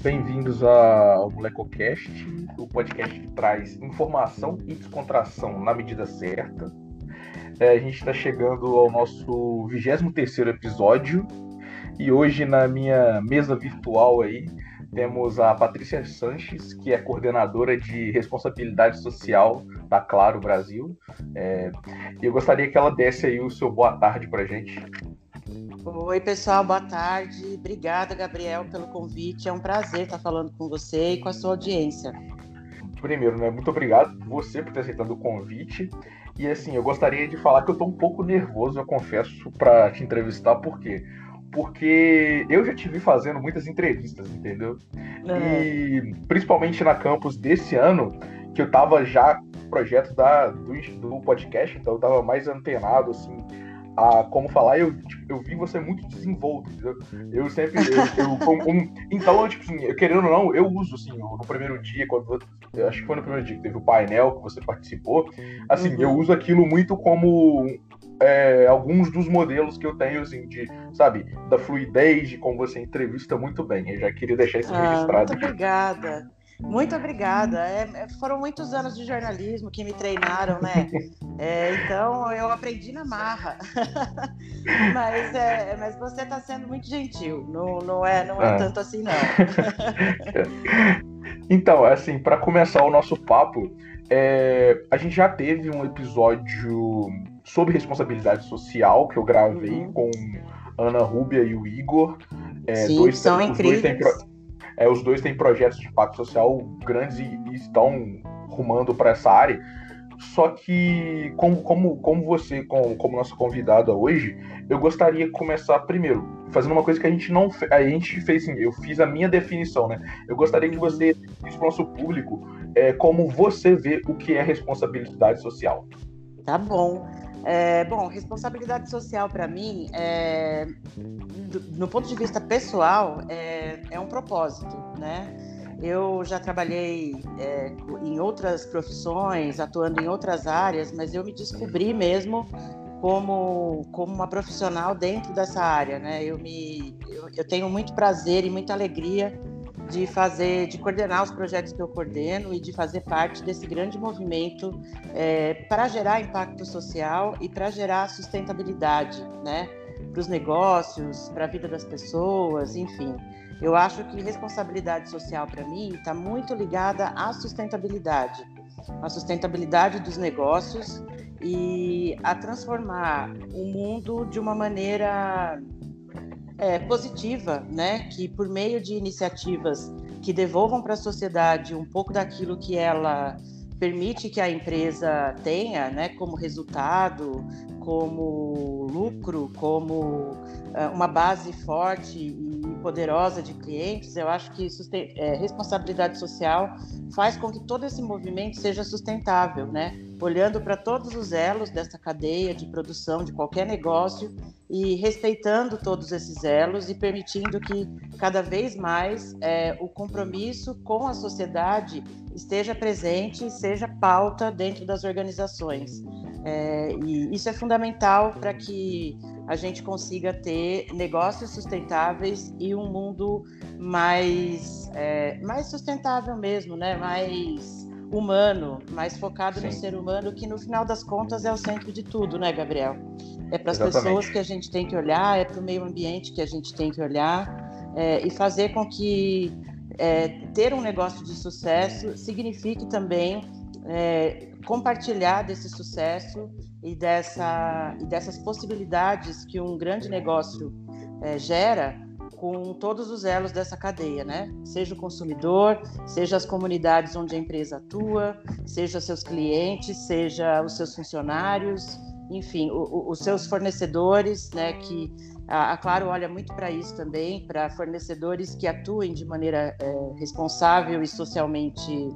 Bem-vindos ao MolecoCast, o podcast que traz informação e descontração na medida certa. É, a gente está chegando ao nosso 23 episódio e hoje na minha mesa virtual aí temos a Patrícia Sanches, que é coordenadora de responsabilidade social da Claro Brasil. É, eu gostaria que ela desse aí o seu boa tarde para gente. Oi, pessoal, boa tarde. Obrigada, Gabriel, pelo convite. É um prazer estar falando com você e com a sua audiência. Primeiro, né, muito obrigado você por ter aceitado o convite. E assim, eu gostaria de falar que eu estou um pouco nervoso, eu confesso, para te entrevistar, por quê? Porque eu já te vi fazendo muitas entrevistas, entendeu? E principalmente na campus desse ano, que eu estava já projeto da, do, do podcast, então eu estava mais antenado, assim, a como falar, eu, tipo, eu vi você muito desenvolto, entendeu? Eu sempre. Eu, eu, um, um, então, tipo assim, querendo ou não, eu uso, assim, no primeiro dia, quando. acho que foi no primeiro dia que teve o painel que você participou. Assim, uhum. eu uso aquilo muito como. É, alguns dos modelos que eu tenho, assim, de, sabe, da fluidez, de como você entrevista muito bem. Eu já queria deixar isso ah, registrado. Muito obrigada. Muito obrigada. É, é, foram muitos anos de jornalismo que me treinaram, né? É, então eu aprendi na marra. mas, é, mas você está sendo muito gentil. Não, não é, não é ah. tanto assim, não. então, assim, para começar o nosso papo, é, a gente já teve um episódio sobre responsabilidade social que eu gravei uhum. com Ana Rúbia e o Igor. É, Sim, dois, são incríveis. Dois é, os dois têm projetos de impacto social grandes e, e estão rumando para essa área. Só que, como, como, como você, como, como nossa convidada hoje, eu gostaria de começar primeiro, fazendo uma coisa que a gente não a gente fez, eu fiz a minha definição, né? Eu gostaria que você disse para o nosso público é, como você vê o que é responsabilidade social. Tá bom. É, bom, responsabilidade social para mim, é, do, no ponto de vista pessoal, é, é um propósito, né? Eu já trabalhei é, em outras profissões, atuando em outras áreas, mas eu me descobri mesmo como, como uma profissional dentro dessa área, né? Eu, me, eu, eu tenho muito prazer e muita alegria de fazer, de coordenar os projetos que eu coordeno e de fazer parte desse grande movimento é, para gerar impacto social e para gerar sustentabilidade, né, para os negócios, para a vida das pessoas, enfim. Eu acho que responsabilidade social para mim está muito ligada à sustentabilidade, à sustentabilidade dos negócios e a transformar o mundo de uma maneira é, positiva, né? Que por meio de iniciativas que devolvam para a sociedade um pouco daquilo que ela permite que a empresa tenha, né? Como resultado, como lucro, como uh, uma base forte e poderosa de clientes, eu acho que é, responsabilidade social faz com que todo esse movimento seja sustentável, né? Olhando para todos os elos dessa cadeia de produção de qualquer negócio e respeitando todos esses elos e permitindo que cada vez mais é, o compromisso com a sociedade esteja presente e seja pauta dentro das organizações. É, e isso é fundamental para que a gente consiga ter negócios sustentáveis e um mundo mais, é, mais sustentável mesmo, né? mais humano, mais focado Sim. no ser humano, que no final das contas é o centro de tudo, né, Gabriel? É para as pessoas que a gente tem que olhar, é para o meio ambiente que a gente tem que olhar é, e fazer com que é, ter um negócio de sucesso signifique também é, compartilhar desse sucesso e, dessa, e dessas possibilidades que um grande negócio é, gera com todos os elos dessa cadeia, né? Seja o consumidor, seja as comunidades onde a empresa atua, seja seus clientes, seja os seus funcionários, enfim, o, o, os seus fornecedores, né? Que a, a Claro olha muito para isso também, para fornecedores que atuem de maneira é, responsável e socialmente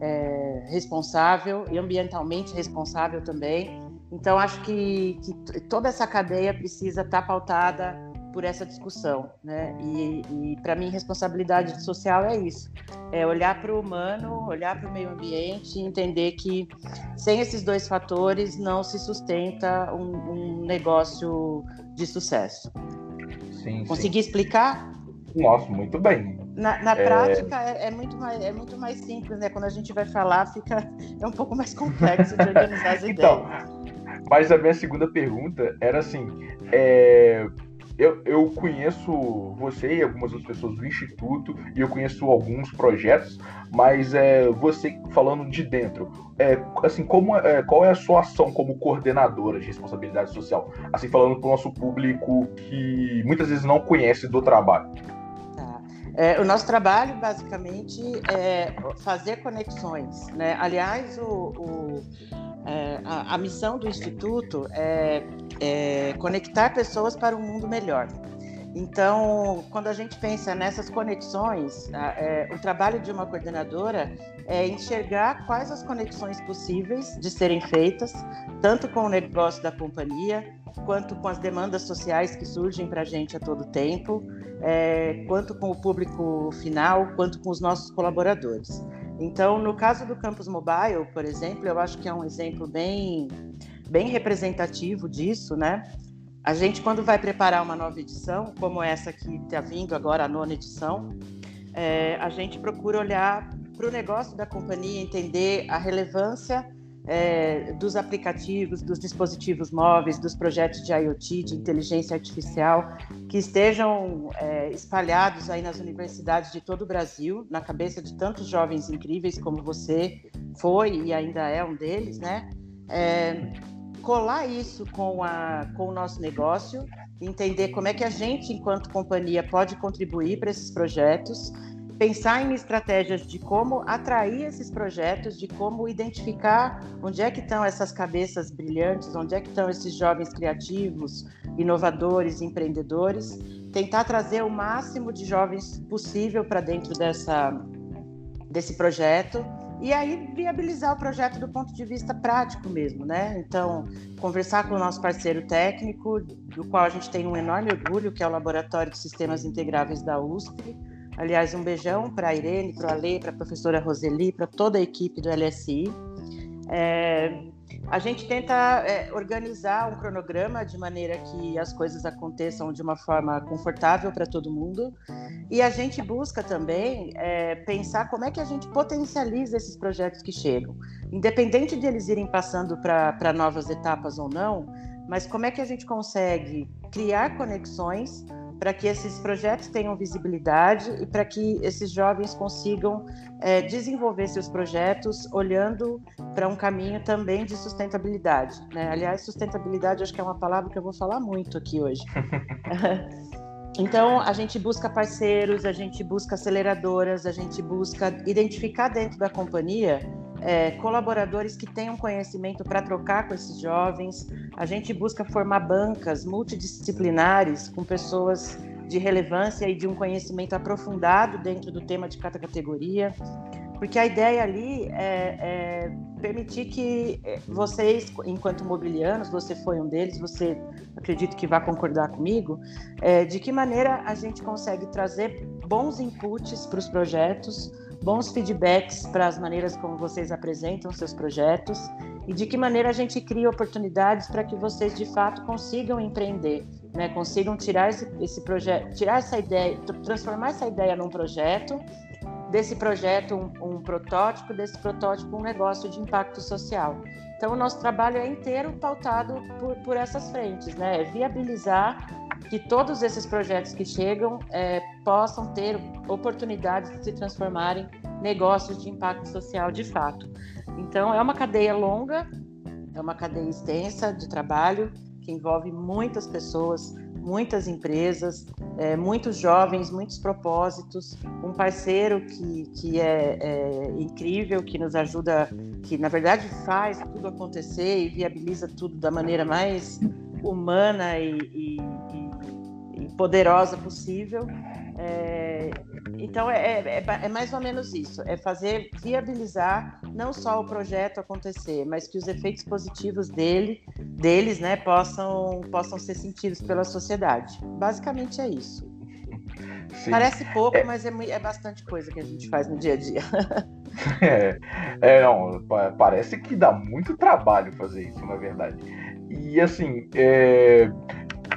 é, responsável e ambientalmente responsável também. Então, acho que, que toda essa cadeia precisa estar tá pautada por essa discussão, né? E, e para mim, responsabilidade social é isso: é olhar para o humano, olhar para o meio ambiente, e entender que sem esses dois fatores não se sustenta um, um negócio de sucesso. Sim, Consegui sim. explicar? Nossa, muito bem. Na, na é... prática é, é, muito mais, é muito mais simples, né? Quando a gente vai falar, fica é um pouco mais complexo de organizar as então, ideias. Mas a minha segunda pergunta era assim: é, eu, eu conheço você e algumas outras pessoas do Instituto e eu conheço alguns projetos, mas é, você falando de dentro, é, assim, como, é, qual é a sua ação como coordenadora de responsabilidade social? Assim, falando para o nosso público que muitas vezes não conhece do trabalho. Tá. É, o nosso trabalho, basicamente, é fazer conexões. Né? Aliás, o, o é, a, a, missão do Instituto é, é, conectar pessoas para um mundo melhor. Então, quando a gente pensa nessas conexões, é, o trabalho de uma coordenadora é enxergar quais as conexões possíveis de serem feitas, tanto com o negócio da companhia, quanto com as demandas sociais que surgem para a gente a todo tempo, é, quanto com o público final, quanto com os nossos colaboradores. Então, no caso do Campus Mobile, por exemplo, eu acho que é um exemplo bem, bem representativo disso, né? A gente, quando vai preparar uma nova edição, como essa que está vindo agora, a nona edição, é, a gente procura olhar para o negócio da companhia, entender a relevância é, dos aplicativos, dos dispositivos móveis, dos projetos de IoT, de inteligência artificial, que estejam é, espalhados aí nas universidades de todo o Brasil, na cabeça de tantos jovens incríveis como você foi e ainda é um deles, né? Colar isso com, a, com o nosso negócio, entender como é que a gente, enquanto companhia, pode contribuir para esses projetos pensar em estratégias de como atrair esses projetos, de como identificar onde é que estão essas cabeças brilhantes, onde é que estão esses jovens criativos, inovadores, empreendedores, tentar trazer o máximo de jovens possível para dentro dessa desse projeto e aí viabilizar o projeto do ponto de vista prático mesmo, né? Então, conversar com o nosso parceiro técnico, do qual a gente tem um enorme orgulho, que é o Laboratório de Sistemas Integráveis da USP, Aliás, um beijão para a Irene, para o Ale, para a professora Roseli, para toda a equipe do LSI. É, a gente tenta é, organizar um cronograma de maneira que as coisas aconteçam de uma forma confortável para todo mundo. E a gente busca também é, pensar como é que a gente potencializa esses projetos que chegam. Independente de eles irem passando para novas etapas ou não, mas como é que a gente consegue criar conexões para que esses projetos tenham visibilidade e para que esses jovens consigam é, desenvolver seus projetos olhando para um caminho também de sustentabilidade. Né? Aliás, sustentabilidade acho que é uma palavra que eu vou falar muito aqui hoje. Então, a gente busca parceiros, a gente busca aceleradoras, a gente busca identificar dentro da companhia é, colaboradores que tenham conhecimento para trocar com esses jovens. A gente busca formar bancas multidisciplinares com pessoas de relevância e de um conhecimento aprofundado dentro do tema de cada categoria, porque a ideia ali é, é permitir que é, vocês, enquanto mobilianos, você foi um deles, você acredito que vai concordar comigo, é, de que maneira a gente consegue trazer bons inputs para os projetos, bons feedbacks para as maneiras como vocês apresentam seus projetos e de que maneira a gente cria oportunidades para que vocês de fato consigam empreender, né? Consigam tirar esse, esse projeto, tirar essa ideia, transformar essa ideia num projeto, desse projeto um, um protótipo, desse protótipo um negócio de impacto social. Então, o nosso trabalho é inteiro pautado por, por essas frentes, né? É viabilizar que todos esses projetos que chegam é, possam ter oportunidades de se transformarem em negócios de impacto social de fato. Então, é uma cadeia longa, é uma cadeia extensa de trabalho que envolve muitas pessoas, muitas empresas, é, muitos jovens, muitos propósitos, um parceiro que, que é, é, incrível, que nos ajuda, que na verdade faz tudo acontecer e viabiliza tudo da maneira mais humana e, e, e poderosa possível. É, então é, é, é, mais ou menos isso, é fazer viabilizar não só o projeto acontecer, mas que os efeitos positivos dele, deles, né, possam possam ser sentidos pela sociedade. Basicamente é isso. Sim. Parece pouco, é... mas é, é bastante coisa que a gente faz no dia a dia. é, é, não, parece que dá muito trabalho fazer isso, na verdade. E assim, é,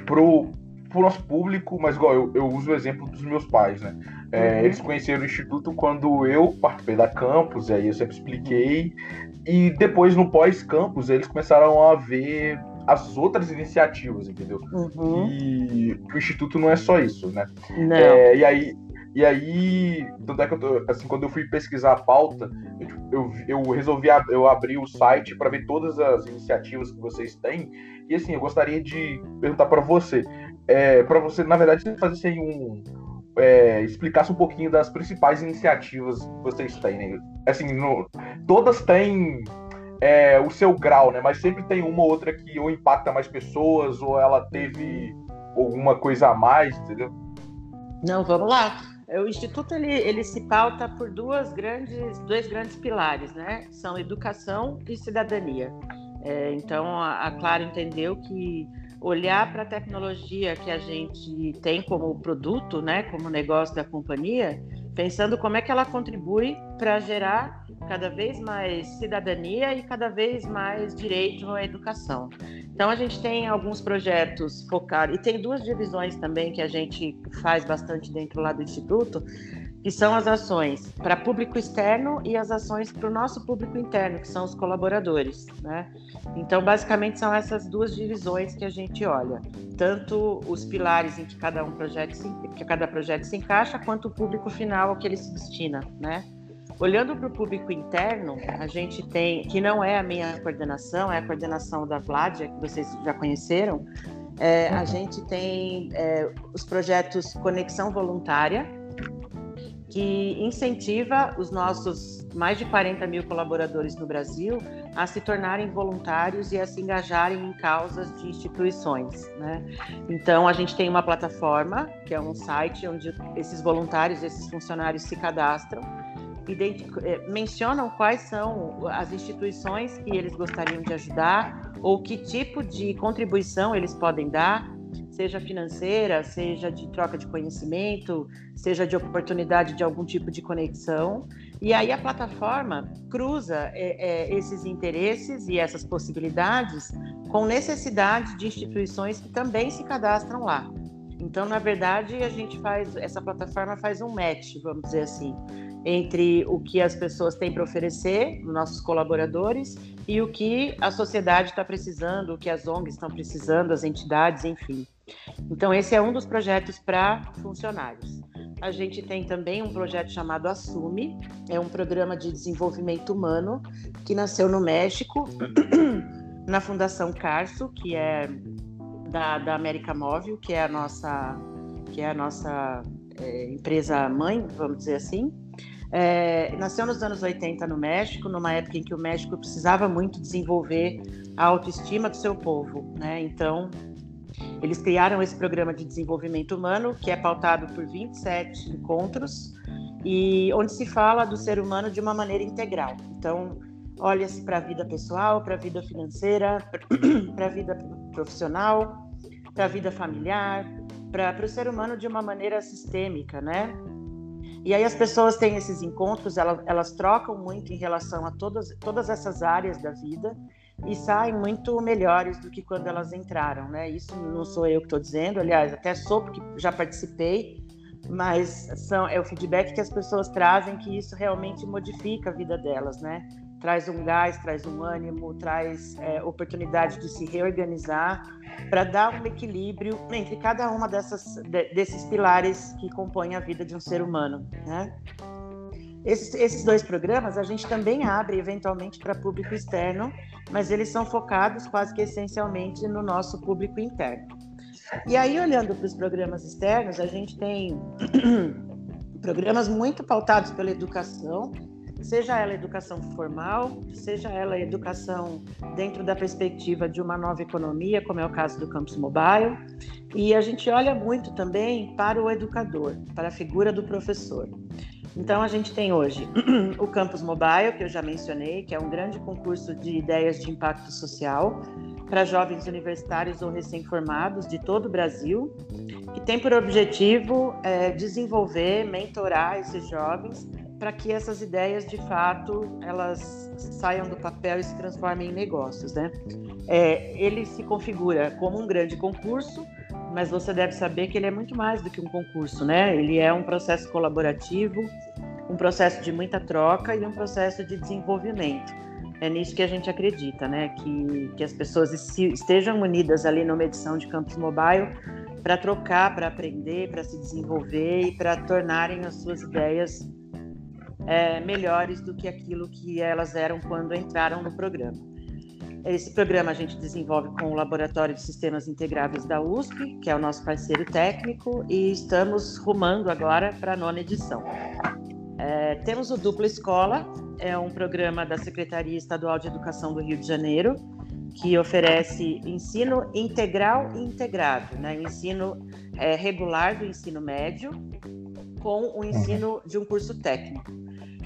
pro, pro nosso público, mas igual eu, eu uso o exemplo dos meus pais, né? É, uhum. Eles conheceram o Instituto quando eu participei da campus, e aí eu sempre expliquei. E depois, no pós-campus, eles começaram a ver as outras iniciativas, entendeu? Uhum. E o Instituto não é só isso, né? Não. É, e aí, e aí, tanto é que eu tô, assim, quando eu fui pesquisar a pauta, eu, eu, resolvi ab eu abrir o site para ver todas as iniciativas que vocês têm. E assim, eu gostaria de perguntar para você, é, para você, na verdade, fazer assim, um, é, explicasse um pouquinho das principais iniciativas que vocês têm. Né? Assim, no, todas têm é, o seu grau, né? Mas sempre tem uma ou outra que ou impacta mais pessoas ou ela teve alguma coisa a mais, entendeu? Não, vamos lá. O Instituto ele, ele se pauta por duas grandes, dois grandes pilares, né? São educação e cidadania. É, então, a, a entendeu que olhar para a tecnologia que a gente tem como produto, né, como negócio da companhia, pensando como é que ela contribui para gerar cada vez mais cidadania e cada vez mais direito à educação. Então a gente tem alguns projetos focados e tem duas divisões também que a gente faz bastante dentro lá do instituto, que são as ações para público externo e as ações para o nosso público interno, que são os colaboradores, né? Então, basicamente, são essas duas divisões que a gente olha, tanto os pilares em que cada um projeto se, que cada projeto se encaixa, quanto o público final ao que ele se destina, né? Olhando para o público interno, a gente tem, que não é a minha coordenação, é a coordenação da Vladia, que vocês já conheceram, é, a gente tem é, os projetos Conexão Voluntária, que incentiva os nossos mais de 40 mil colaboradores no Brasil a se tornarem voluntários e a se engajarem em causas de instituições. Né? Então, a gente tem uma plataforma, que é um site onde esses voluntários, esses funcionários se cadastram, eh, mencionam quais são as instituições que eles gostariam de ajudar ou que tipo de contribuição eles podem dar seja financeira, seja de troca de conhecimento, seja de oportunidade de algum tipo de conexão. E aí a plataforma cruza é, é, esses interesses e essas possibilidades com necessidade de instituições que também se cadastram lá. Então, na verdade, a gente faz essa plataforma faz um match, vamos dizer assim, entre o que as pessoas têm para oferecer, nossos colaboradores, e o que a sociedade está precisando, o que as ONGs estão precisando, as entidades, enfim. Então, esse é um dos projetos para funcionários. A gente tem também um projeto chamado Assume, é um programa de desenvolvimento humano que nasceu no México, na Fundação Carso, que é da, da América Móvel, que é a nossa, que é a nossa é, empresa mãe, vamos dizer assim. É, nasceu nos anos 80 no México, numa época em que o México precisava muito desenvolver a autoestima do seu povo, né? Então, eles criaram esse programa de desenvolvimento humano, que é pautado por 27 encontros, e onde se fala do ser humano de uma maneira integral. Então, olha-se para a vida pessoal, para a vida financeira, para a vida profissional, para a vida familiar, para o ser humano de uma maneira sistêmica, né? E aí as pessoas têm esses encontros, elas, elas trocam muito em relação a todas, todas essas áreas da vida e saem muito melhores do que quando elas entraram, né? Isso não sou eu que estou dizendo, aliás, até sou porque já participei, mas são, é o feedback que as pessoas trazem que isso realmente modifica a vida delas, né? Traz um gás, traz um ânimo, traz é, oportunidade de se reorganizar para dar um equilíbrio entre cada uma dessas, de, desses pilares que compõem a vida de um ser humano, né? Esses, esses dois programas a gente também abre eventualmente para público externo, mas eles são focados quase que essencialmente no nosso público interno. E aí, olhando para os programas externos, a gente tem programas muito pautados pela educação, seja ela educação formal, seja ela educação dentro da perspectiva de uma nova economia, como é o caso do Campus Mobile, e a gente olha muito também para o educador, para a figura do professor. Então, a gente tem hoje o Campus Mobile, que eu já mencionei, que é um grande concurso de ideias de impacto social para jovens universitários ou recém-formados de todo o Brasil, que tem por objetivo é, desenvolver, mentorar esses jovens para que essas ideias, de fato, elas saiam do papel e se transformem em negócios, né? É, ele se configura como um grande concurso mas você deve saber que ele é muito mais do que um concurso, né? Ele é um processo colaborativo, um processo de muita troca e um processo de desenvolvimento. É nisso que a gente acredita, né? Que, que as pessoas estejam unidas ali numa edição de Campus Mobile para trocar, para aprender, para se desenvolver e para tornarem as suas ideias é, melhores do que aquilo que elas eram quando entraram no programa. Esse programa a gente desenvolve com o Laboratório de Sistemas Integráveis da USP, que é o nosso parceiro técnico, e estamos rumando agora para a nona edição. É, temos o Dupla Escola, é um programa da Secretaria Estadual de Educação do Rio de Janeiro, que oferece ensino integral e integrado, né? o ensino é, regular do ensino médio com o ensino de um curso técnico.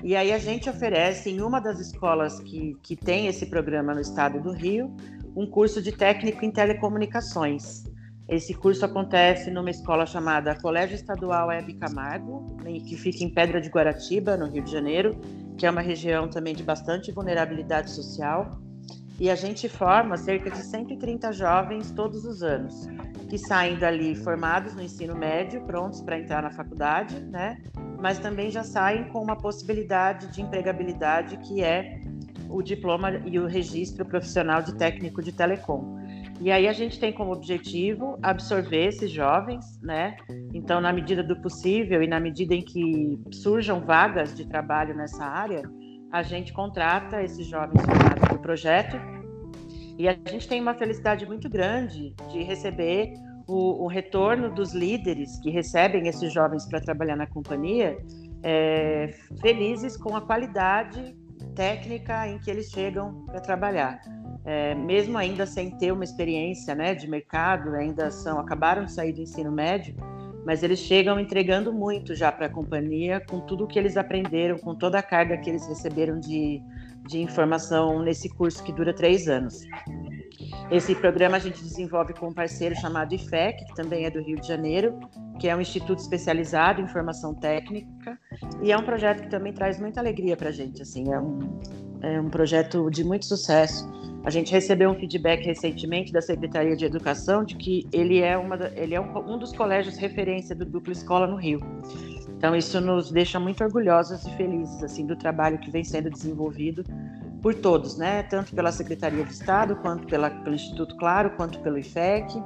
E aí a gente oferece em uma das escolas que, que tem esse programa no estado do Rio, um curso de técnico em telecomunicações. Esse curso acontece numa escola chamada Colégio Estadual Hebe Camargo, que fica em Pedra de Guaratiba, no Rio de Janeiro, que é uma região também de bastante vulnerabilidade social. E a gente forma cerca de 130 jovens todos os anos, que saem dali formados no ensino médio, prontos para entrar na faculdade, né? mas também já saem com uma possibilidade de empregabilidade que é o diploma e o registro profissional de técnico de telecom. E aí a gente tem como objetivo absorver esses jovens, né? Então, na medida do possível e na medida em que surjam vagas de trabalho nessa área, a gente contrata esses jovens formados do projeto. E a gente tem uma felicidade muito grande de receber o, o retorno dos líderes que recebem esses jovens para trabalhar na companhia, é, felizes com a qualidade técnica em que eles chegam para trabalhar. É, mesmo ainda sem ter uma experiência né, de mercado, ainda são acabaram de sair do ensino médio, mas eles chegam entregando muito já para a companhia, com tudo que eles aprenderam, com toda a carga que eles receberam de, de informação nesse curso que dura três anos. Esse programa a gente desenvolve com um parceiro chamado IFEC, que também é do Rio de Janeiro, que é um instituto especializado em formação técnica, e é um projeto que também traz muita alegria para a gente. Assim, é um, é um projeto de muito sucesso. A gente recebeu um feedback recentemente da Secretaria de Educação de que ele é, uma, ele é um, um dos colégios referência do Dupla Escola no Rio. Então isso nos deixa muito orgulhosos e felizes assim do trabalho que vem sendo desenvolvido por todos, né? Tanto pela Secretaria de Estado, quanto pela, pelo Instituto Claro, quanto pelo IFEC.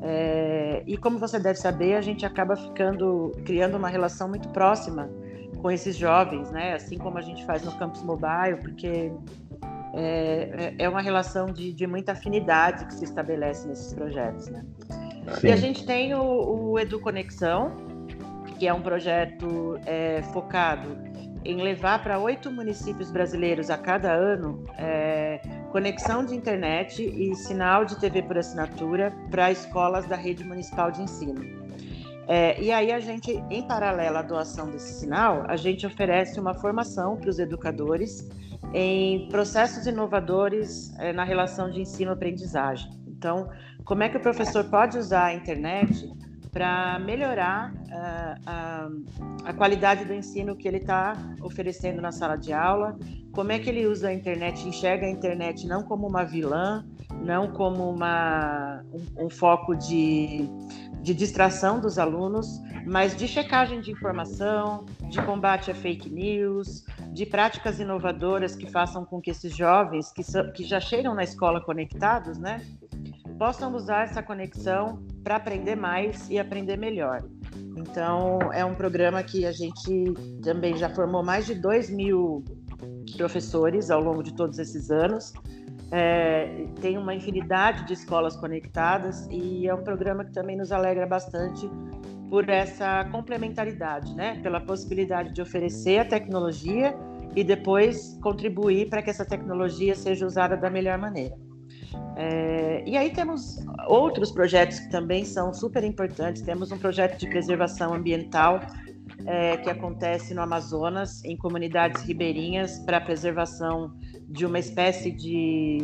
É, e como você deve saber, a gente acaba ficando criando uma relação muito próxima com esses jovens, né? Assim como a gente faz no Campus Mobile, porque é, é uma relação de, de muita afinidade que se estabelece nesses projetos, né? Sim. E a gente tem o, o Edu Conexão, que é um projeto é, focado em levar para oito municípios brasileiros a cada ano é, conexão de internet e sinal de TV por assinatura para escolas da rede municipal de ensino. É, e aí a gente, em paralelo à doação desse sinal, a gente oferece uma formação para os educadores em processos inovadores é, na relação de ensino-aprendizagem. Então, como é que o professor pode usar a internet para melhorar uh, a, a, qualidade do ensino que ele está oferecendo na sala de aula, como é que ele usa a internet, enxerga a internet não como uma vilã, não como uma, um, um foco de, de distração dos alunos, mas de checagem de informação, de combate a fake news, de práticas inovadoras que façam com que esses jovens que, que já chegam na escola conectados, né, possam usar essa conexão para aprender mais e aprender melhor. Então, é um programa que a gente também já formou mais de 2 mil professores ao longo de todos esses anos. É, tem uma infinidade de escolas conectadas e é um programa que também nos alegra bastante por essa complementaridade, né? Pela possibilidade de oferecer a tecnologia e depois contribuir para que essa tecnologia seja usada da melhor maneira. É, e aí temos outros projetos que também são super importantes. Temos um projeto de preservação ambiental é, que acontece no Amazonas, em comunidades ribeirinhas, para a preservação de uma espécie de,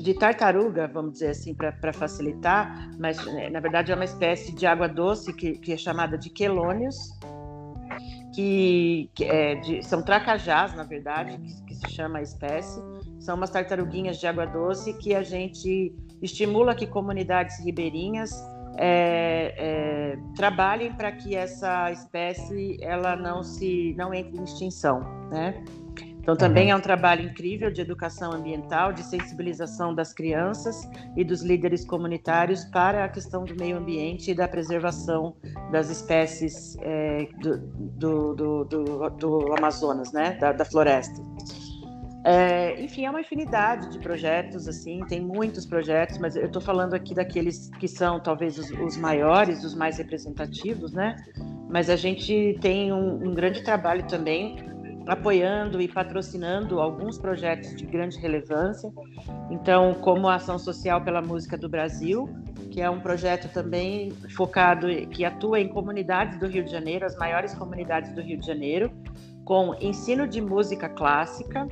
de tartaruga, vamos dizer assim, para facilitar, mas né, na verdade é uma espécie de água doce que, que é chamada de quelônios, que, que é de, são tracajás, na verdade, que, se chama a espécie são umas tartaruguinhas de água doce que a gente estimula que comunidades ribeirinhas é, é, trabalhem para que essa espécie ela não se não entre em extinção, né? Então também é um trabalho incrível de educação ambiental, de sensibilização das crianças e dos líderes comunitários para a questão do meio ambiente e da preservação das espécies é, do, do, do, do, do Amazonas, né? da, da floresta. É, enfim, é uma infinidade de projetos, assim, tem muitos projetos, mas eu estou falando aqui daqueles que são talvez os, os, maiores, os mais representativos, né? Mas a gente tem um, um grande trabalho também apoiando e patrocinando alguns projetos de grande relevância. Então, como a Ação Social pela Música do Brasil, que é um projeto também focado, que atua em comunidades do Rio de Janeiro, as maiores comunidades do Rio de Janeiro, com ensino de música clássica,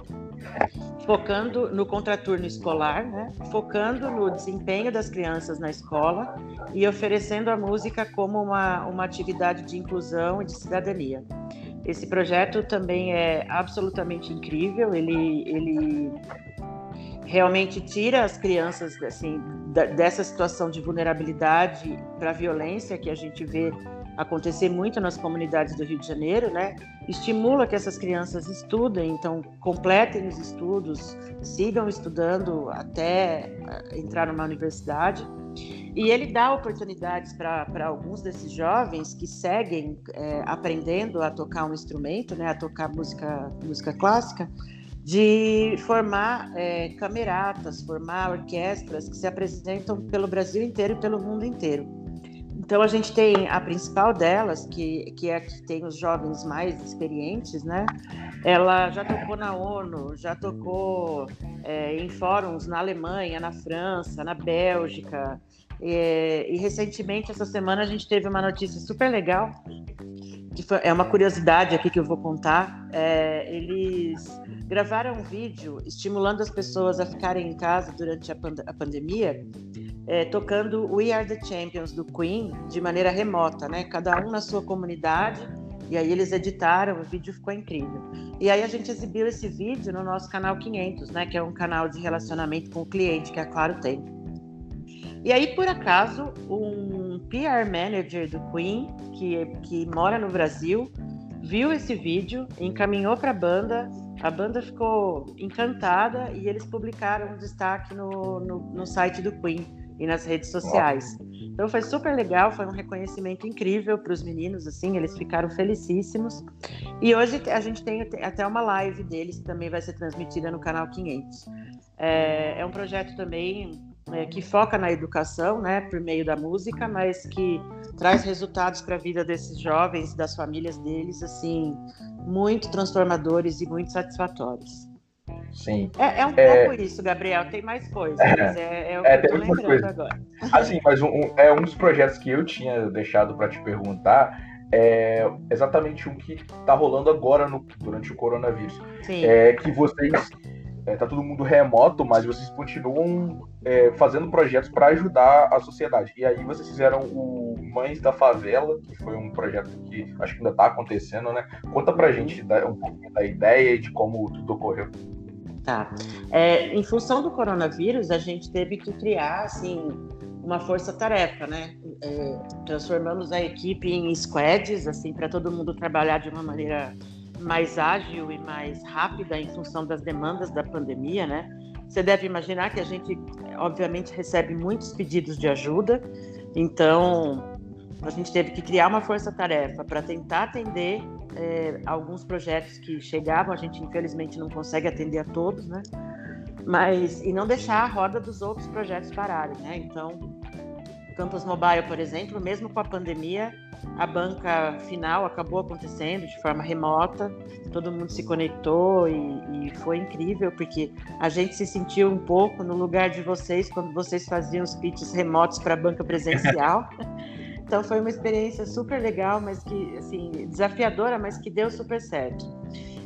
focando no contraturno escolar, né? focando no desempenho das crianças na escola e oferecendo a música como uma, uma atividade de inclusão e de cidadania. Esse projeto também é absolutamente incrível, ele, ele realmente tira as crianças assim, dessa situação de vulnerabilidade para a violência que a gente vê acontecer muito nas comunidades do Rio de Janeiro, né? Estimula que essas crianças estudem, então completem os estudos, sigam estudando até eh, entrar numa universidade. E ele dá oportunidades para alguns desses jovens que seguem é, aprendendo a tocar um instrumento, né, a tocar música, música clássica, de formar é, cameratas, formar orquestras que se apresentam pelo Brasil inteiro e pelo mundo inteiro. Então a gente tem a principal delas, que, que é a que tem os jovens mais experientes, né? Ela já tocou na ONU, já tocou é, em fóruns na Alemanha, na França, na Bélgica. E, e, recentemente, essa semana, a gente teve uma notícia super legal, que foi, é uma curiosidade aqui que eu vou contar. É, eles gravaram um vídeo estimulando as pessoas a ficarem em casa durante a, pand a pandemia é, tocando We Are the Champions do Queen de maneira remota, né? Cada um na sua comunidade. E aí eles editaram, o vídeo ficou incrível. E aí a gente exibiu esse vídeo no nosso canal 500, né? Que é um canal de relacionamento com o cliente que a Claro tem. E aí, por acaso, um PR manager do Queen, que, que mora no Brasil, viu esse vídeo, encaminhou para a banda, a banda ficou encantada e eles publicaram um destaque no, no, no site do Queen e nas redes sociais. Então foi super legal, foi um reconhecimento incrível para os meninos, assim, eles ficaram felicíssimos. E hoje a gente tem até uma live deles que também vai ser transmitida no canal 500. É, é um projeto também é, que foca na educação, né, por meio da música, mas que traz resultados para a vida desses jovens, das famílias deles, assim, muito transformadores e muito satisfatórios. Sim. É, é um é... pouco isso, Gabriel. Tem mais coisas, mas é, é o que é, eu tô lembrando coisa. agora. Assim, mas um, é um dos projetos que eu tinha deixado para te perguntar é exatamente um que está rolando agora no, durante o coronavírus. Sim. É que vocês é, tá todo mundo remoto, mas vocês continuam é, fazendo projetos para ajudar a sociedade. E aí vocês fizeram o Mães da Favela, que foi um projeto que acho que ainda está acontecendo, né? Conta pra gente um pouquinho da ideia e de como tudo ocorreu. Tá. É, em função do coronavírus, a gente teve que criar, assim, uma força-tarefa, né? É, transformamos a equipe em squads, assim, para todo mundo trabalhar de uma maneira mais ágil e mais rápida em função das demandas da pandemia, né? Você deve imaginar que a gente, obviamente, recebe muitos pedidos de ajuda, então a gente teve que criar uma força-tarefa para tentar atender é, alguns projetos que chegavam, a gente infelizmente não consegue atender a todos, né? Mas e não deixar a roda dos outros projetos pararem, né? Então, Campus Mobile, por exemplo, mesmo com a pandemia, a banca final acabou acontecendo de forma remota, todo mundo se conectou e, e, foi incrível, porque a gente se sentiu um pouco no lugar de vocês quando vocês faziam os pitches remotos para a banca presencial. Então foi uma experiência super legal, mas que assim desafiadora, mas que deu super certo.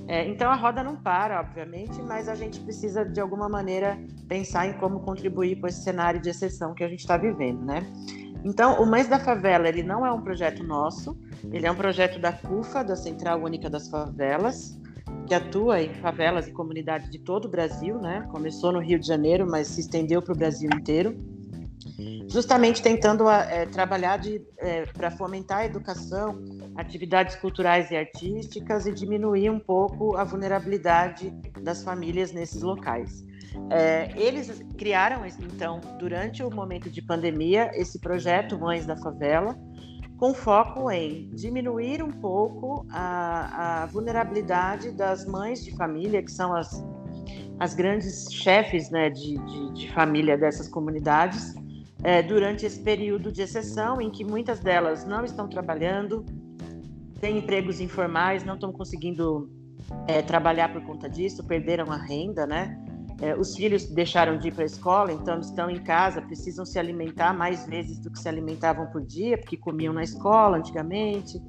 É, então a roda não para, obviamente, mas a gente precisa de alguma maneira pensar em como contribuir com esse cenário de exceção que a gente está vivendo, né? Então o Mães da Favela ele não é um projeto nosso, ele é um projeto da CUFA, da Central Única das Favelas, que atua em favelas e comunidades de todo o Brasil, né? Começou no Rio de Janeiro, mas se estendeu para o Brasil inteiro. Justamente tentando é, trabalhar é, para fomentar a educação, atividades culturais e artísticas e diminuir um pouco a vulnerabilidade das famílias nesses locais. É, eles criaram, então, durante o momento de pandemia, esse projeto Mães da Favela, com foco em diminuir um pouco a, a vulnerabilidade das mães de família, que são as, as grandes chefes né, de, de, de família dessas comunidades, é, durante esse período de exceção, em que muitas delas não estão trabalhando, têm empregos informais, não estão conseguindo é, trabalhar por conta disso, perderam a renda, né? É, os filhos deixaram de ir para a escola, então estão em casa, precisam se alimentar mais vezes do que se alimentavam por dia, porque comiam na escola antigamente.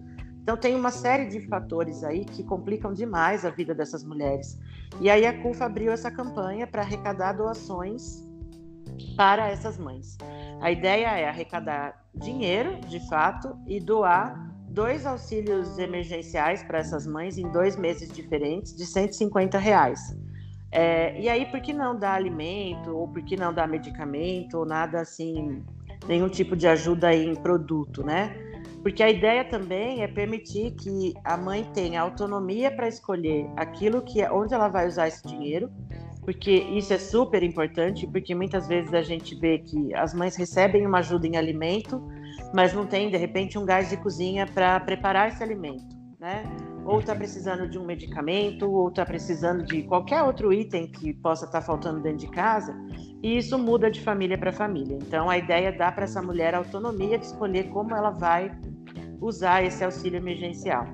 Então tem uma série de fatores aí que complicam demais a vida dessas mulheres. E aí a CUFA abriu essa campanha para arrecadar doações para essas mães. A ideia é arrecadar dinheiro, de fato, e doar dois auxílios emergenciais para essas mães em dois meses diferentes de 150 reais. É, e aí, por que não dar alimento, ou por que não dar medicamento, ou nada assim, nenhum tipo de ajuda em produto, né? Porque a ideia também é permitir que a mãe tenha autonomia para escolher aquilo que é, onde ela vai usar esse dinheiro, porque isso é super importante, porque muitas vezes a gente vê que as mães recebem uma ajuda em alimento, mas não tem de repente um gás de cozinha para preparar esse alimento, né? ou está precisando de um medicamento, ou está precisando de qualquer outro item que possa estar tá faltando dentro de casa, e isso muda de família para família. Então, a ideia é dar para essa mulher a autonomia de escolher como ela vai usar esse auxílio emergencial.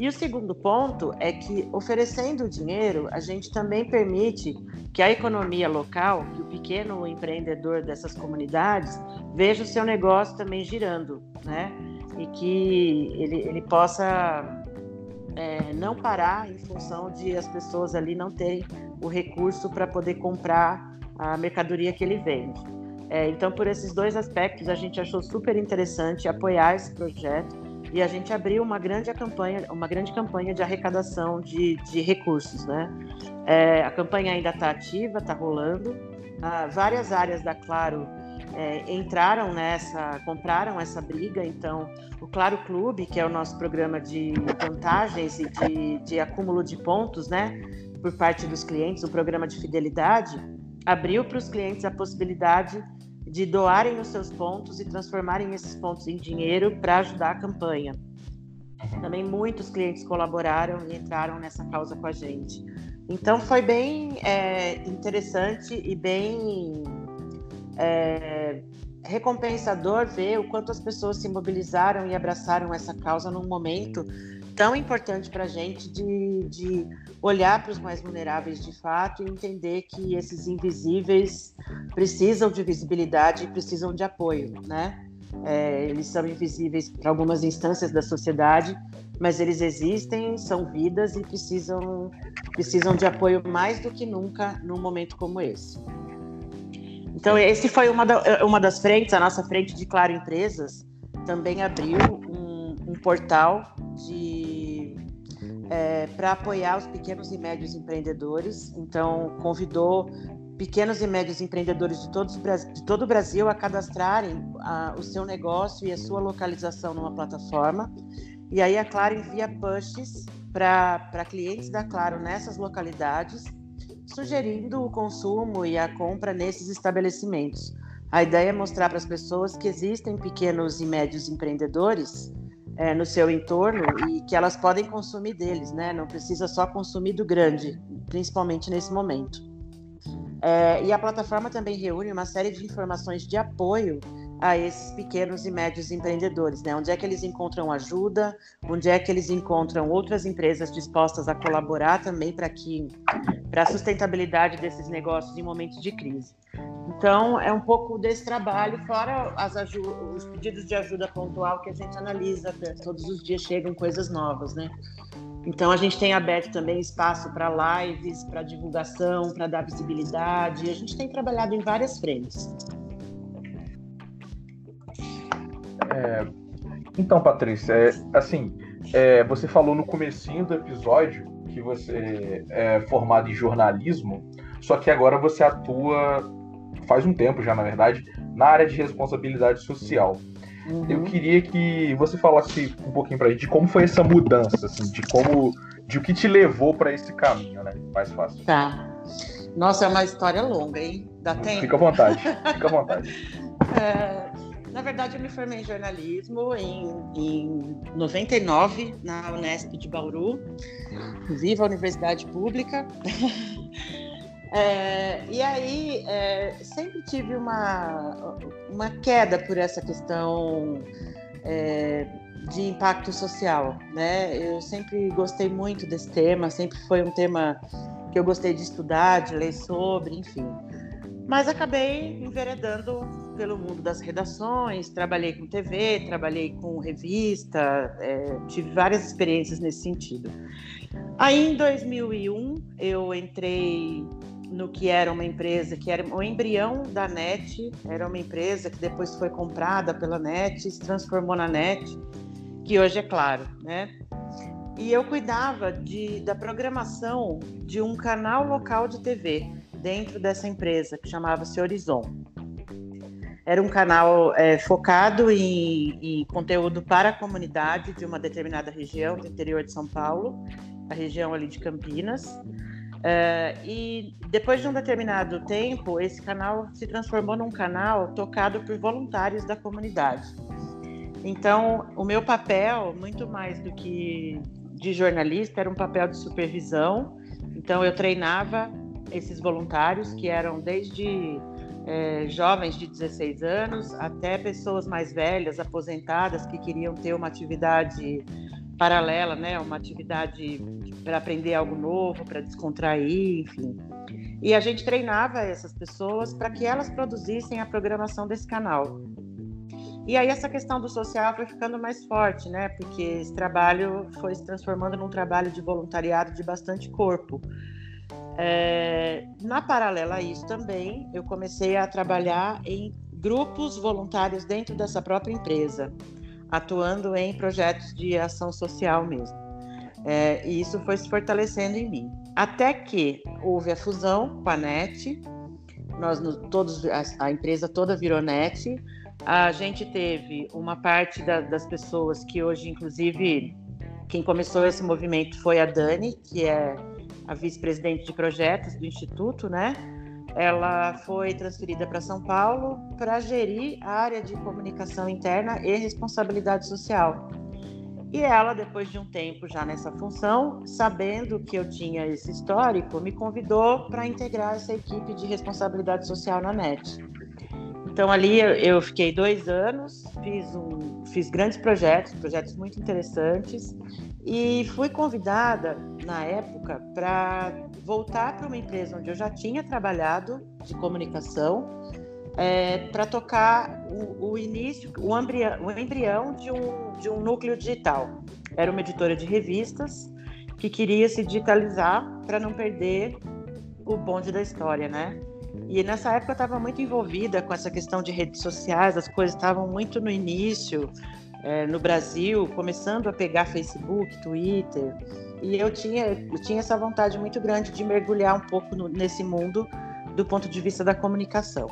E o segundo ponto é que, oferecendo o dinheiro, a gente também permite que a economia local, que o pequeno empreendedor dessas comunidades, veja o seu negócio também girando, né? E que ele, ele possa é, não parar em função de as pessoas ali não terem o recurso para poder comprar a mercadoria que ele vende. É, então, por esses dois aspectos, a gente achou super interessante apoiar esse projeto e a gente abriu uma grande campanha, uma grande campanha de arrecadação de, de recursos, né? É, a campanha ainda está ativa, está rolando. Ah, várias áreas da Claro é, entraram nessa, compraram essa briga. Então, o Claro Clube, que é o nosso programa de vantagens e de, de acúmulo de pontos, né, por parte dos clientes, o programa de fidelidade, abriu para os clientes a possibilidade de doarem os seus pontos e transformarem esses pontos em dinheiro para ajudar a campanha. Também muitos clientes colaboraram e entraram nessa causa com a gente. Então foi bem é, interessante e bem é, recompensador ver o quanto as pessoas se mobilizaram e abraçaram essa causa num momento tão importante para a gente de, de olhar para os mais vulneráveis de fato e entender que esses invisíveis precisam de visibilidade e precisam de apoio, né? É, eles são invisíveis para algumas instâncias da sociedade, mas eles existem, são vidas e precisam, precisam de apoio mais do que nunca num momento como esse. Então, esse foi uma, da, uma das frentes, a nossa frente de Claro Empresas também abriu um, um portal de é, para apoiar os pequenos e médios empreendedores. Então, convidou pequenos e médios empreendedores de, todos, de todo o Brasil a cadastrarem a, o seu negócio e a sua localização numa plataforma. E aí a Claro envia pushes para clientes da Claro nessas localidades sugerindo o consumo e a compra nesses estabelecimentos. A ideia é mostrar para as pessoas que existem pequenos e médios empreendedores é, no seu entorno e que elas podem consumir deles, né? Não precisa só consumir do grande, principalmente nesse momento. É, e a plataforma também reúne uma série de informações de apoio a esses pequenos e médios empreendedores, né? Onde é que eles encontram ajuda, onde é que eles encontram outras empresas dispostas a colaborar também para que para a sustentabilidade desses negócios em momentos de crise. Então, é um pouco desse trabalho, fora os pedidos de ajuda pontual que a gente analisa, todos os dias chegam coisas novas, né? Então, a gente tem aberto também espaço para lives, para divulgação, para dar visibilidade. A gente tem trabalhado em várias frentes. É, então, Patrícia, é, assim, é, você falou no comecinho do episódio que você é formado em jornalismo, só que agora você atua faz um tempo já, na verdade, na área de responsabilidade social. Uhum. Eu queria que você falasse um pouquinho pra gente de como foi essa mudança, assim, de como, de o que te levou para esse caminho, né? Mais fácil. Tá. Nossa, é uma história longa, hein? Dá tempo? Fica à vontade, fica à vontade. é, na verdade, eu me formei em jornalismo em, em 99 na Unesp de Bauru. Viva a Universidade Pública. É, e aí, é, sempre tive uma, uma queda por essa questão é, de impacto social, né? Eu sempre gostei muito desse tema, sempre foi um tema que eu gostei de estudar, de ler sobre, enfim. Mas acabei enveredando pelo mundo das redações, trabalhei com TV, trabalhei com revista, é, tive várias experiências nesse sentido. Aí em 2001 eu entrei no que era uma empresa que era o embrião da NET, era uma empresa que depois foi comprada pela NET, se transformou na NET, que hoje é claro, né? E eu cuidava de, da programação de um canal local de TV dentro dessa empresa que chamava-se Horizon. Era um canal é, focado em, em conteúdo para a comunidade de uma determinada região do interior de São Paulo, a região ali de Campinas. Uh, e depois de um determinado tempo, esse canal se transformou num canal tocado por voluntários da comunidade. Então, o meu papel, muito mais do que de jornalista, era um papel de supervisão. Então, eu treinava esses voluntários, que eram desde é, jovens de 16 anos até pessoas mais velhas, aposentadas, que queriam ter uma atividade paralela, né? Uma atividade para aprender algo novo, para descontrair, enfim. E a gente treinava essas pessoas para que elas produzissem a programação desse canal. E aí essa questão do social foi ficando mais forte, né? Porque esse trabalho foi se transformando num trabalho de voluntariado de bastante corpo. É, na paralela a isso também, eu comecei a trabalhar em grupos voluntários dentro dessa própria empresa atuando em projetos de ação social mesmo. É, e isso foi se fortalecendo em mim. Até que houve a fusão com a NET, nós todos, a, a, empresa toda virou NET. A gente teve uma parte da, das pessoas que hoje, inclusive, quem começou esse movimento foi a Dani, que é a vice-presidente de projetos do Instituto, né? Ela foi transferida para São Paulo para gerir a área de comunicação interna e responsabilidade social. E ela, depois de um tempo já nessa função, sabendo que eu tinha esse histórico, me convidou para integrar essa equipe de responsabilidade social na NET. Então ali eu fiquei dois anos, fiz, um, fiz grandes projetos, projetos muito interessantes, e fui convidada na época para voltar para uma empresa onde eu já tinha trabalhado de comunicação é, para tocar o, o, início, o embrião, o embrião de, um, de um núcleo digital. Era uma editora de revistas que queria se digitalizar para não perder o bonde da história, né? E nessa época eu estava muito envolvida com essa questão de redes sociais, as coisas estavam muito no início, é, no Brasil, começando a pegar Facebook, Twitter, e eu tinha, eu tinha essa vontade muito grande de mergulhar um pouco no, nesse mundo do ponto de vista da comunicação.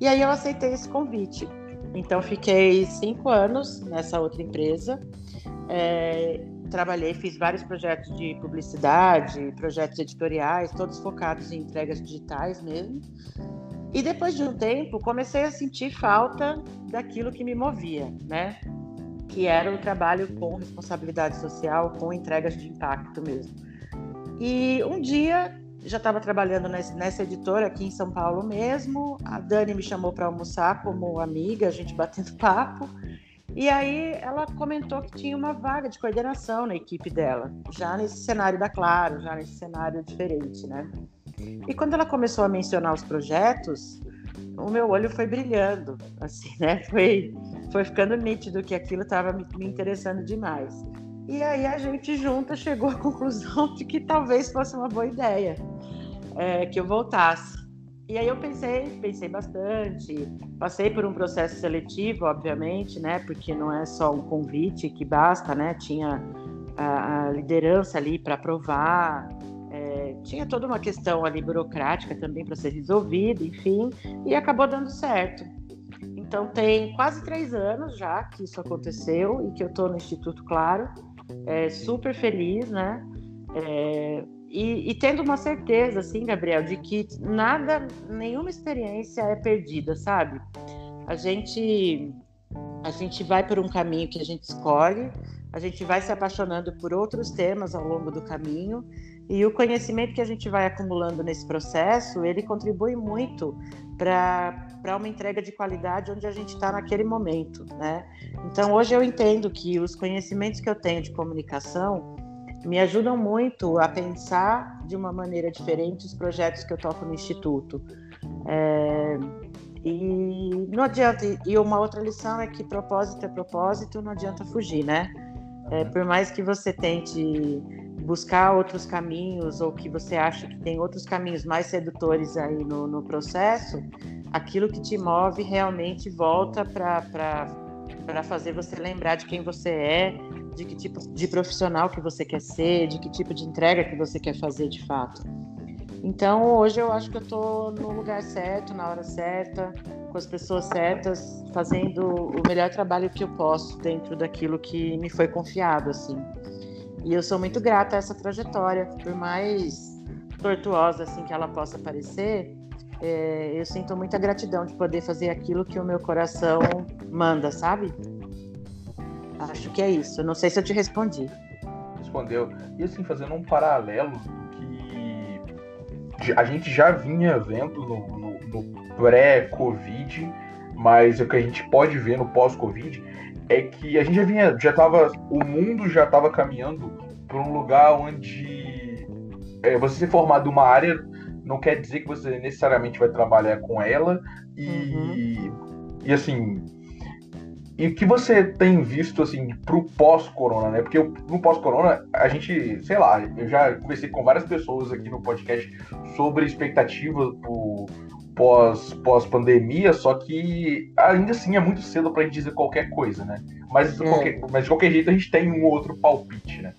E aí eu aceitei esse convite. Então fiquei cinco anos nessa outra empresa. É, trabalhei, fiz vários projetos de publicidade, projetos editoriais, todos focados em entregas digitais mesmo. E depois de um tempo, comecei a sentir falta daquilo que me movia, né? Que era o trabalho com responsabilidade social, com entregas de impacto mesmo. E um dia, já estava trabalhando nessa editora aqui em São Paulo mesmo, a Dani me chamou para almoçar como amiga, a gente batendo papo, e aí ela comentou que tinha uma vaga de coordenação na equipe dela, já nesse cenário da Claro, já nesse cenário diferente, né? E quando ela começou a mencionar os projetos, o meu olho foi brilhando, assim, né? Foi foi ficando nítido que aquilo estava me, me interessando demais. E aí a gente junta chegou à conclusão de que talvez fosse uma boa ideia é, que eu voltasse. E aí eu pensei, pensei bastante, passei por um processo seletivo, obviamente, né? Porque não é só um convite que basta, né? Tinha a, a liderança ali para aprovar, tinha toda uma questão ali burocrática também para ser resolvida, enfim, e acabou dando certo. Então tem quase três anos já que isso aconteceu e que eu estou no Instituto Claro, é, super feliz, né? É, e, e, tendo uma certeza, assim, Gabriel, de que nada, nenhuma experiência é perdida, sabe? A gente, a gente vai por um caminho que a gente escolhe, a gente vai se apaixonando por outros temas ao longo do caminho e o conhecimento que a gente vai acumulando nesse processo, ele contribui muito para uma entrega de qualidade onde a gente está naquele momento, né? Então, hoje eu entendo que os conhecimentos que eu tenho de comunicação, me ajudam muito a pensar de uma maneira diferente os projetos que eu toco no Instituto. É, e não adianta, e uma outra lição é que propósito é propósito, não adianta fugir, né? É, por mais que você tente buscar outros caminhos ou que você acha que tem outros caminhos mais sedutores aí no, no processo, aquilo que te move realmente volta para fazer você lembrar de quem você é de que tipo de profissional que você quer ser, de que tipo de entrega que você quer fazer de fato. Então, hoje eu acho que eu estou no lugar certo, na hora certa, com as pessoas certas, fazendo o melhor trabalho que eu posso dentro daquilo que me foi confiado, assim. E eu sou muito grata a essa trajetória, por mais tortuosa assim que ela possa parecer, é, eu sinto muita gratidão de poder fazer aquilo que o meu coração manda, sabe? Acho que é isso. Não sei se eu te respondi. Respondeu. E assim, fazendo um paralelo que a gente já vinha vendo no, no, no pré-Covid, mas o que a gente pode ver no pós-Covid é que a gente já vinha, já tava, o mundo já estava caminhando para um lugar onde é, você ser formado uma área não quer dizer que você necessariamente vai trabalhar com ela e, uhum. e assim e o que você tem visto, assim, pro pós-corona, né? Porque no pós-corona, a gente, sei lá, eu já conversei com várias pessoas aqui no podcast sobre expectativas pro pós, pós-pandemia, só que ainda assim é muito cedo pra gente dizer qualquer coisa, né? Mas, é. qualquer, mas de qualquer jeito a gente tem um outro palpite, né?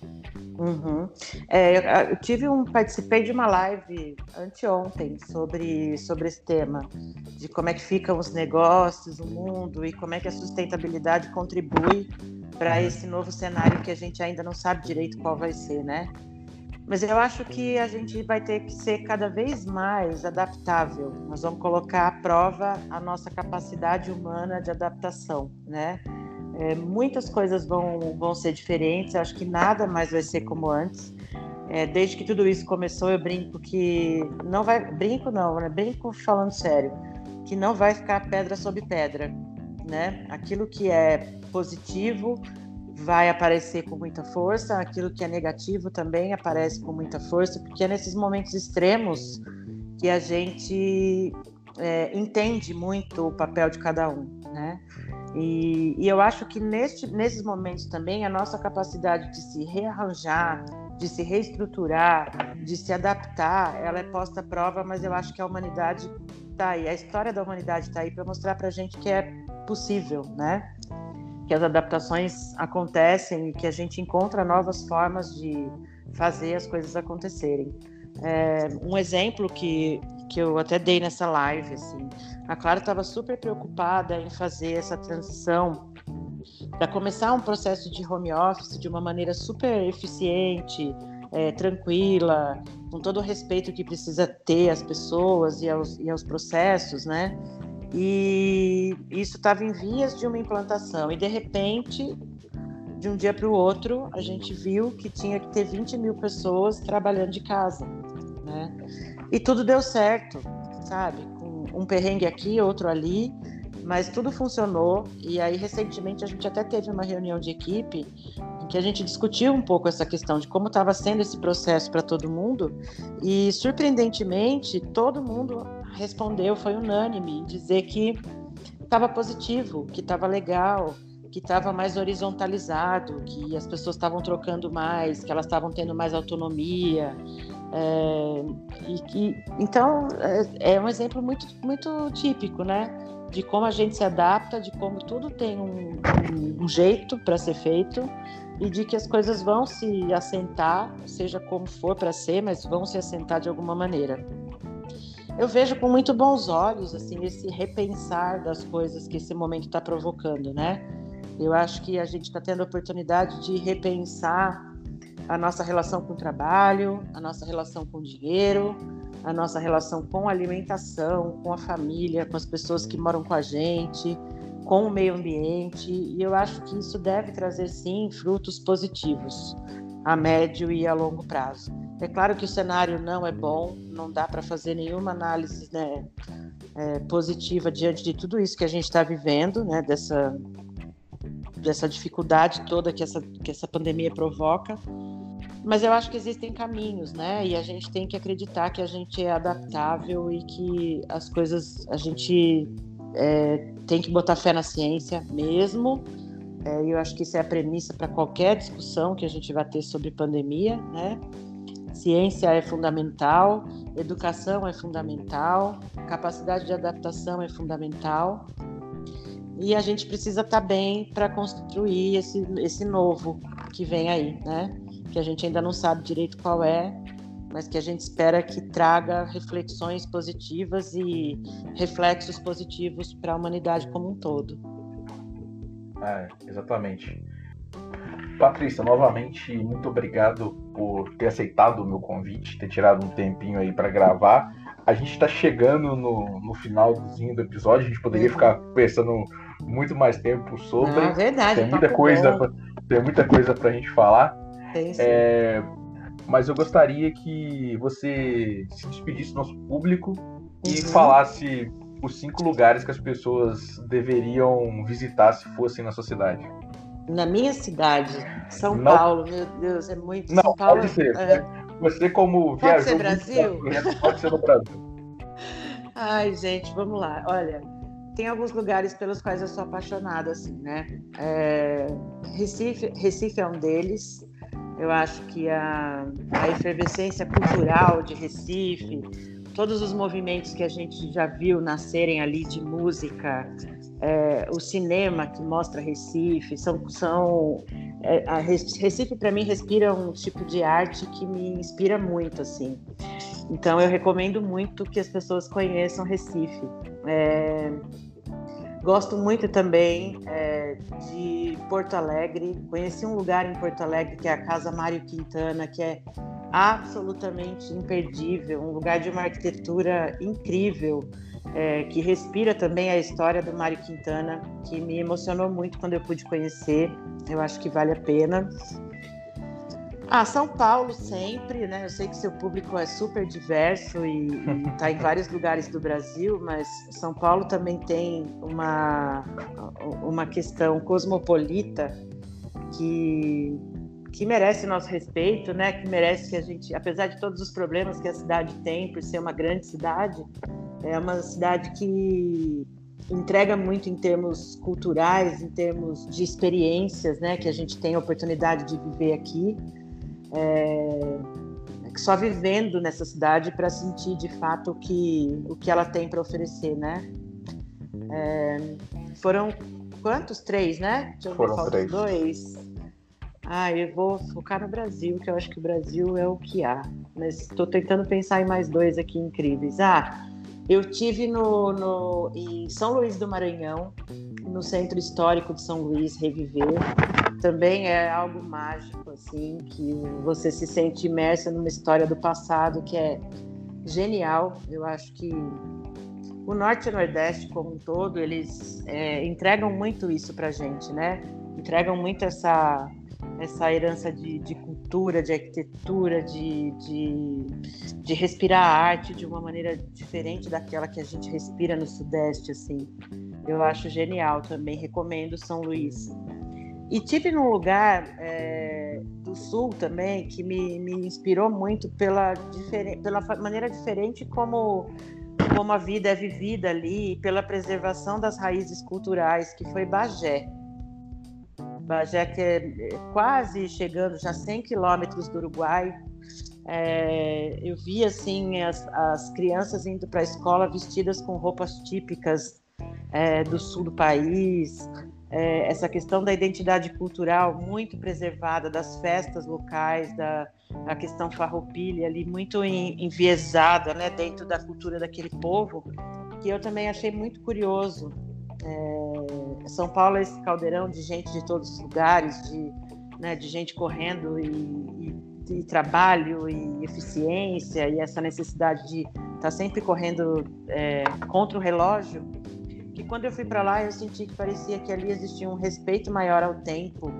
Uhum. É, eu tive um, participei de uma live anteontem sobre, sobre esse tema, de como é que ficam os negócios, o mundo e como é que a sustentabilidade contribui para uhum. esse novo cenário que a gente ainda não sabe direito qual vai ser, né? Mas eu acho que a gente vai ter que ser cada vez mais adaptável. Nós vamos colocar à prova a nossa capacidade humana de adaptação, né? É, muitas coisas vão, vão ser diferentes, acho que nada mais vai ser como antes. É, desde que tudo isso começou, eu brinco que não vai. Brinco não, né? Brinco falando sério, que não vai ficar pedra sobre pedra. Né? Aquilo que é positivo vai aparecer com muita força, aquilo que é negativo também aparece com muita força, porque é nesses momentos extremos que a gente é, entende muito o papel de cada um. Né? E, e eu acho que neste, nesses momentos também a nossa capacidade de se rearranjar, de se reestruturar, de se adaptar, ela é posta à prova, mas eu acho que a humanidade está aí, a história da humanidade está aí para mostrar para a gente que é possível, né? Que as adaptações acontecem e que a gente encontra novas formas de fazer as coisas acontecerem. É, um exemplo que, que eu até dei nessa live, assim, a Clara estava super preocupada em fazer essa transição para começar um processo de home office de uma maneira super eficiente, é, tranquila, com todo o respeito que precisa ter às pessoas e aos, e aos processos, né? E isso estava em vias de uma implantação e de repente, de um dia para o outro, a gente viu que tinha que ter 20 mil pessoas trabalhando de casa, né? E tudo deu certo, sabe? um perrengue aqui, outro ali, mas tudo funcionou. E aí, recentemente, a gente até teve uma reunião de equipe em que a gente discutiu um pouco essa questão de como estava sendo esse processo para todo mundo. E, surpreendentemente, todo mundo respondeu, foi unânime, em dizer que estava positivo, que estava legal, que estava mais horizontalizado, que as pessoas estavam trocando mais, que elas estavam tendo mais autonomia. É, e que, então, é, é, um exemplo muito, muito típico, né? De como a gente se adapta, de como tudo tem um, um, um jeito para ser feito e de que as coisas vão se assentar, seja como for para ser, mas vão se assentar de alguma maneira. Eu vejo com muito bons olhos assim esse repensar das coisas que esse momento está provocando, né? Eu acho que a gente está tendo a oportunidade de repensar a nossa relação com o trabalho, a nossa relação com o dinheiro, a nossa relação com a alimentação, com a família, com as pessoas que moram com a gente, com o meio ambiente. E eu acho que isso deve trazer sim frutos positivos a médio e a longo prazo. É claro que o cenário não é bom, não dá para fazer nenhuma análise né, é, positiva diante de tudo isso que a gente está vivendo, né, dessa, dessa dificuldade toda que essa, que essa pandemia provoca. Mas eu acho que existem caminhos, né? E a gente tem que acreditar que a gente é adaptável e que as coisas a gente é, tem que botar fé na ciência mesmo é, eu acho que isso é a premissa para qualquer discussão que a gente vai ter sobre pandemia, né? Ciência é fundamental, educação é fundamental, capacidade de adaptação é fundamental. E a gente precisa estar tá bem para construir esse, esse novo que vem aí, né? Que a gente ainda não sabe direito qual é, mas que a gente espera que traga reflexões positivas e reflexos positivos para a humanidade como um todo. É, exatamente. Patrícia, novamente, muito obrigado por ter aceitado o meu convite, ter tirado um tempinho aí para gravar. A gente está chegando no, no finalzinho do episódio, a gente poderia uhum. ficar pensando muito mais tempo sobre. é verdade, tem muita coisa, pra, tem muita coisa para a gente falar. Tem sim. É, mas eu gostaria que você se despedisse do nosso público uhum. e falasse os cinco lugares que as pessoas deveriam visitar se fossem na sua cidade? Na minha cidade, São não, Paulo, meu Deus, é muito. Não, São Paulo, pode ser. É... Você, como pode. Ser Brasil? Muito, pode ser no Brasil. Ai, gente, vamos lá. Olha, tem alguns lugares pelos quais eu sou apaixonada, assim, né? É... Recife, Recife é um deles. Eu acho que a, a efervescência cultural de Recife, todos os movimentos que a gente já viu nascerem ali de música, é, o cinema que mostra Recife, são, são é, a Recife para mim respira um tipo de arte que me inspira muito assim. Então eu recomendo muito que as pessoas conheçam Recife. É, gosto muito também é, de Porto Alegre. Conheci um lugar em Porto Alegre que é a Casa Mário Quintana, que é absolutamente imperdível, um lugar de uma arquitetura incrível, é, que respira também a história do Mário Quintana, que me emocionou muito quando eu pude conhecer. Eu acho que vale a pena. Ah, São Paulo sempre, né? Eu sei que seu público é super diverso e está em vários lugares do Brasil, mas São Paulo também tem uma, uma questão cosmopolita que que merece nosso respeito, né? Que merece que a gente, apesar de todos os problemas que a cidade tem por ser uma grande cidade, é uma cidade que entrega muito em termos culturais, em termos de experiências, né? Que a gente tem a oportunidade de viver aqui. É, só vivendo nessa cidade para sentir de fato o que, o que ela tem para oferecer, né? É, foram quantos? Três, né? Foram três. dois. Ah, eu vou focar no Brasil, que eu acho que o Brasil é o que há. Mas estou tentando pensar em mais dois aqui incríveis. Ah, eu tive no, no, em São Luís do Maranhão, no Centro Histórico de São Luís, reviver. Também é algo mágico, assim, que você se sente imersa numa história do passado que é genial. Eu acho que o Norte e o Nordeste como um todo, eles é, entregam muito isso pra gente, né? Entregam muito essa essa herança de, de cultura, de arquitetura, de, de, de, respirar a arte de uma maneira diferente daquela que a gente respira no Sudeste, assim. Eu acho genial também, recomendo São Luís. E tive num lugar é, do Sul também que me, me inspirou muito pela, pela maneira diferente como, como a vida é vivida ali, pela preservação das raízes culturais, que foi Bagé. Bagé, que é, é quase chegando já 100 quilômetros do Uruguai. É, eu vi assim as, as crianças indo para a escola vestidas com roupas típicas é, do sul do país. é, essa questão da identidade cultural muito preservada, das festas locais, da a questão farroupilha ali muito enviesada né, dentro da cultura daquele povo, que eu também achei muito curioso. É, São Paulo é esse caldeirão de gente de todos os lugares, de, né, de gente correndo e, e, e, trabalho e eficiência e essa necessidade de estar tá sempre correndo é, contra o relógio que quando eu fui para lá eu senti que parecia que ali existia um respeito maior ao tempo,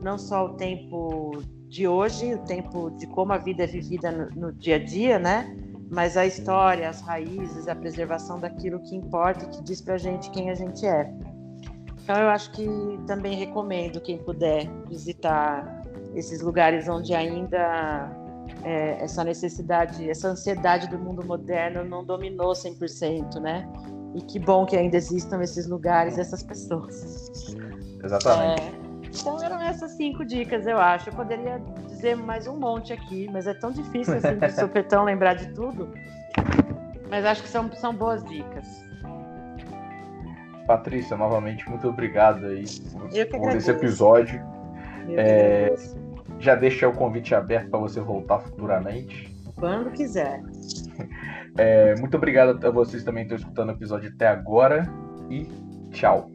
não só o tempo de hoje, o tempo de como a vida é vivida no, no dia a dia, né? Mas a história, as raízes, a preservação daquilo que importa, que diz para a gente quem a gente é. Então eu acho que também recomendo quem puder visitar esses lugares onde ainda é, essa necessidade, essa ansiedade do mundo moderno não dominou 100%, né? E que bom que ainda existam esses lugares, essas pessoas. Exatamente. É, então eram essas cinco dicas, eu acho. Eu poderia dizer mais um monte aqui, mas é tão difícil assim de supetão lembrar de tudo. Mas acho que são, são boas dicas. Patrícia, novamente, muito obrigado aí por esse episódio. É, já deixa o convite aberto para você voltar futuramente. Quando quiser. É, muito obrigado a vocês também que estão escutando o episódio até agora e tchau.